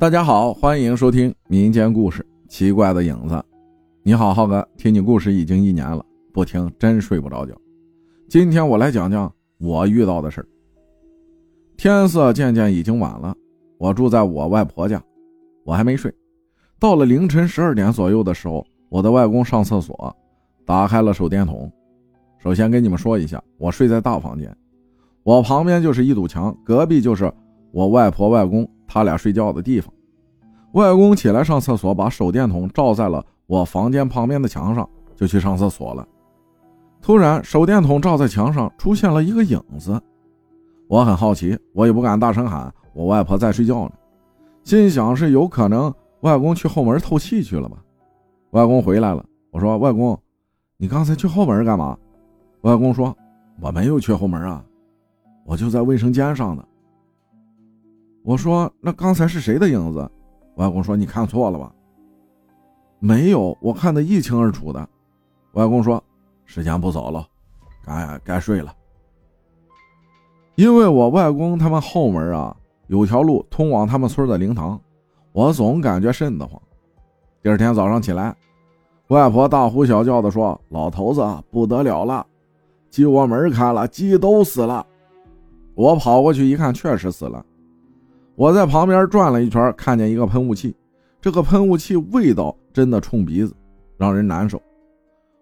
大家好，欢迎收听民间故事《奇怪的影子》。你好，浩哥，听你故事已经一年了，不听真睡不着觉。今天我来讲讲我遇到的事儿。天色渐渐已经晚了，我住在我外婆家，我还没睡。到了凌晨十二点左右的时候，我的外公上厕所，打开了手电筒。首先跟你们说一下，我睡在大房间，我旁边就是一堵墙，隔壁就是我外婆外公。他俩睡觉的地方，外公起来上厕所，把手电筒照在了我房间旁边的墙上，就去上厕所了。突然，手电筒照在墙上，出现了一个影子。我很好奇，我也不敢大声喊，我外婆在睡觉呢，心想是有可能外公去后门透气去了吧。外公回来了，我说：“外公，你刚才去后门干嘛？”外公说：“我没有去后门啊，我就在卫生间上呢。”我说：“那刚才是谁的影子？”外公说：“你看错了吧？”没有，我看得一清二楚的。外公说：“时间不早了，该该睡了。”因为我外公他们后门啊有条路通往他们村的灵堂，我总感觉瘆得慌。第二天早上起来，外婆大呼小叫的说：“老头子不得了了，鸡窝门开了，鸡都死了。”我跑过去一看，确实死了。我在旁边转了一圈，看见一个喷雾器，这个喷雾器味道真的冲鼻子，让人难受。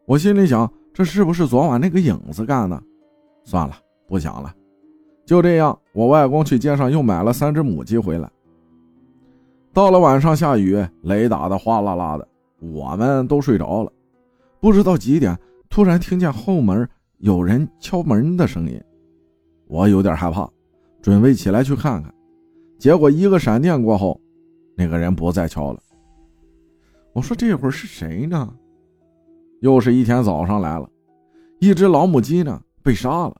我心里想，这是不是昨晚那个影子干的？算了，不想了。就这样，我外公去街上又买了三只母鸡回来。到了晚上，下雨，雷打的哗啦啦的，我们都睡着了。不知道几点，突然听见后门有人敲门的声音，我有点害怕，准备起来去看看。结果一个闪电过后，那个人不再敲了。我说这会儿是谁呢？又是一天早上来了，一只老母鸡呢被杀了，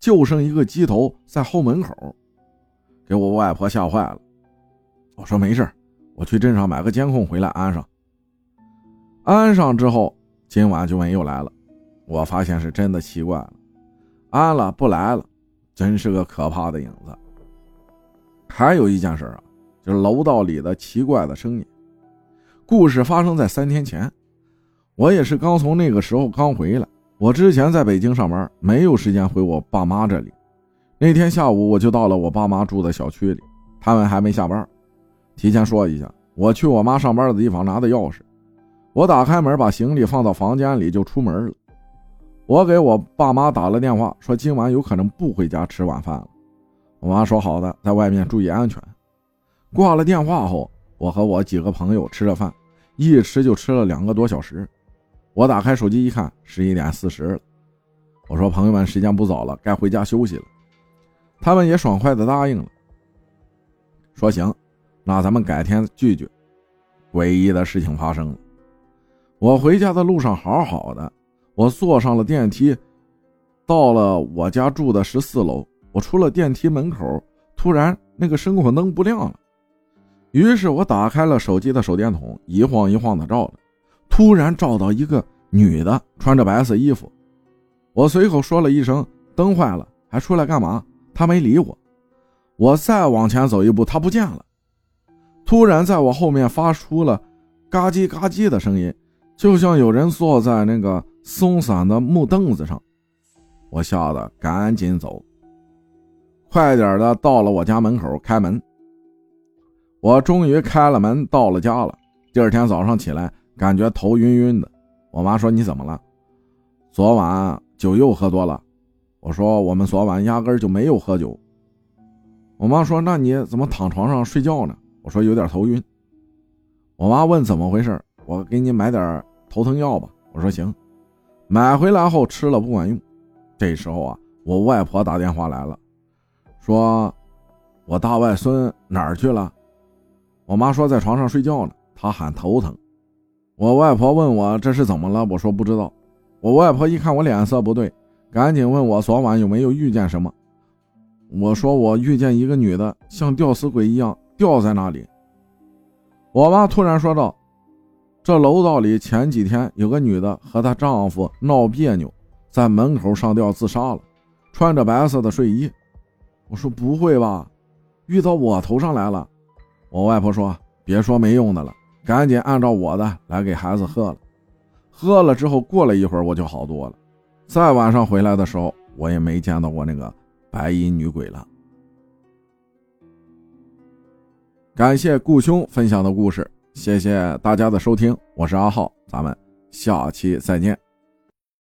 就剩一个鸡头在后门口，给我外婆吓坏了。我说没事我去镇上买个监控回来安上。安上之后，今晚就没有来了。我发现是真的奇怪了，安了不来了，真是个可怕的影子。还有一件事啊，就是楼道里的奇怪的声音。故事发生在三天前，我也是刚从那个时候刚回来。我之前在北京上班，没有时间回我爸妈这里。那天下午我就到了我爸妈住的小区里，他们还没下班。提前说一下，我去我妈上班的地方拿的钥匙。我打开门，把行李放到房间里就出门了。我给我爸妈打了电话，说今晚有可能不回家吃晚饭了。我妈说好的，在外面注意安全。挂了电话后，我和我几个朋友吃了饭，一吃就吃了两个多小时。我打开手机一看，十一点四十了。我说：“朋友们，时间不早了，该回家休息了。”他们也爽快的答应了，说：“行，那咱们改天聚聚。”诡异的事情发生了。我回家的路上好好的，我坐上了电梯，到了我家住的十四楼。出了电梯门口，突然那个声控灯不亮了，于是我打开了手机的手电筒，一晃一晃的照着，突然照到一个女的穿着白色衣服，我随口说了一声“灯坏了，还出来干嘛？”她没理我。我再往前走一步，她不见了。突然在我后面发出了“嘎叽嘎叽”的声音，就像有人坐在那个松散的木凳子上，我吓得赶紧走。快点的，到了我家门口开门。我终于开了门，到了家了。第二天早上起来，感觉头晕晕的。我妈说：“你怎么了？昨晚酒又喝多了。”我说：“我们昨晚压根就没有喝酒。”我妈说：“那你怎么躺床上睡觉呢？”我说：“有点头晕。”我妈问怎么回事，我给你买点头疼药吧。我说：“行。”买回来后吃了不管用。这时候啊，我外婆打电话来了。说：“我大外孙哪儿去了？”我妈说在床上睡觉呢，她喊头疼。我外婆问我这是怎么了，我说不知道。我外婆一看我脸色不对，赶紧问我昨晚有没有遇见什么。我说我遇见一个女的，像吊死鬼一样吊在那里。我妈突然说道：“这楼道里前几天有个女的和她丈夫闹别扭，在门口上吊自杀了，穿着白色的睡衣。”我说不会吧，遇到我头上来了。我外婆说：“别说没用的了，赶紧按照我的来给孩子喝了。”喝了之后，过了一会儿我就好多了。再晚上回来的时候，我也没见到过那个白衣女鬼了。感谢顾兄分享的故事，谢谢大家的收听，我是阿浩，咱们下期再见。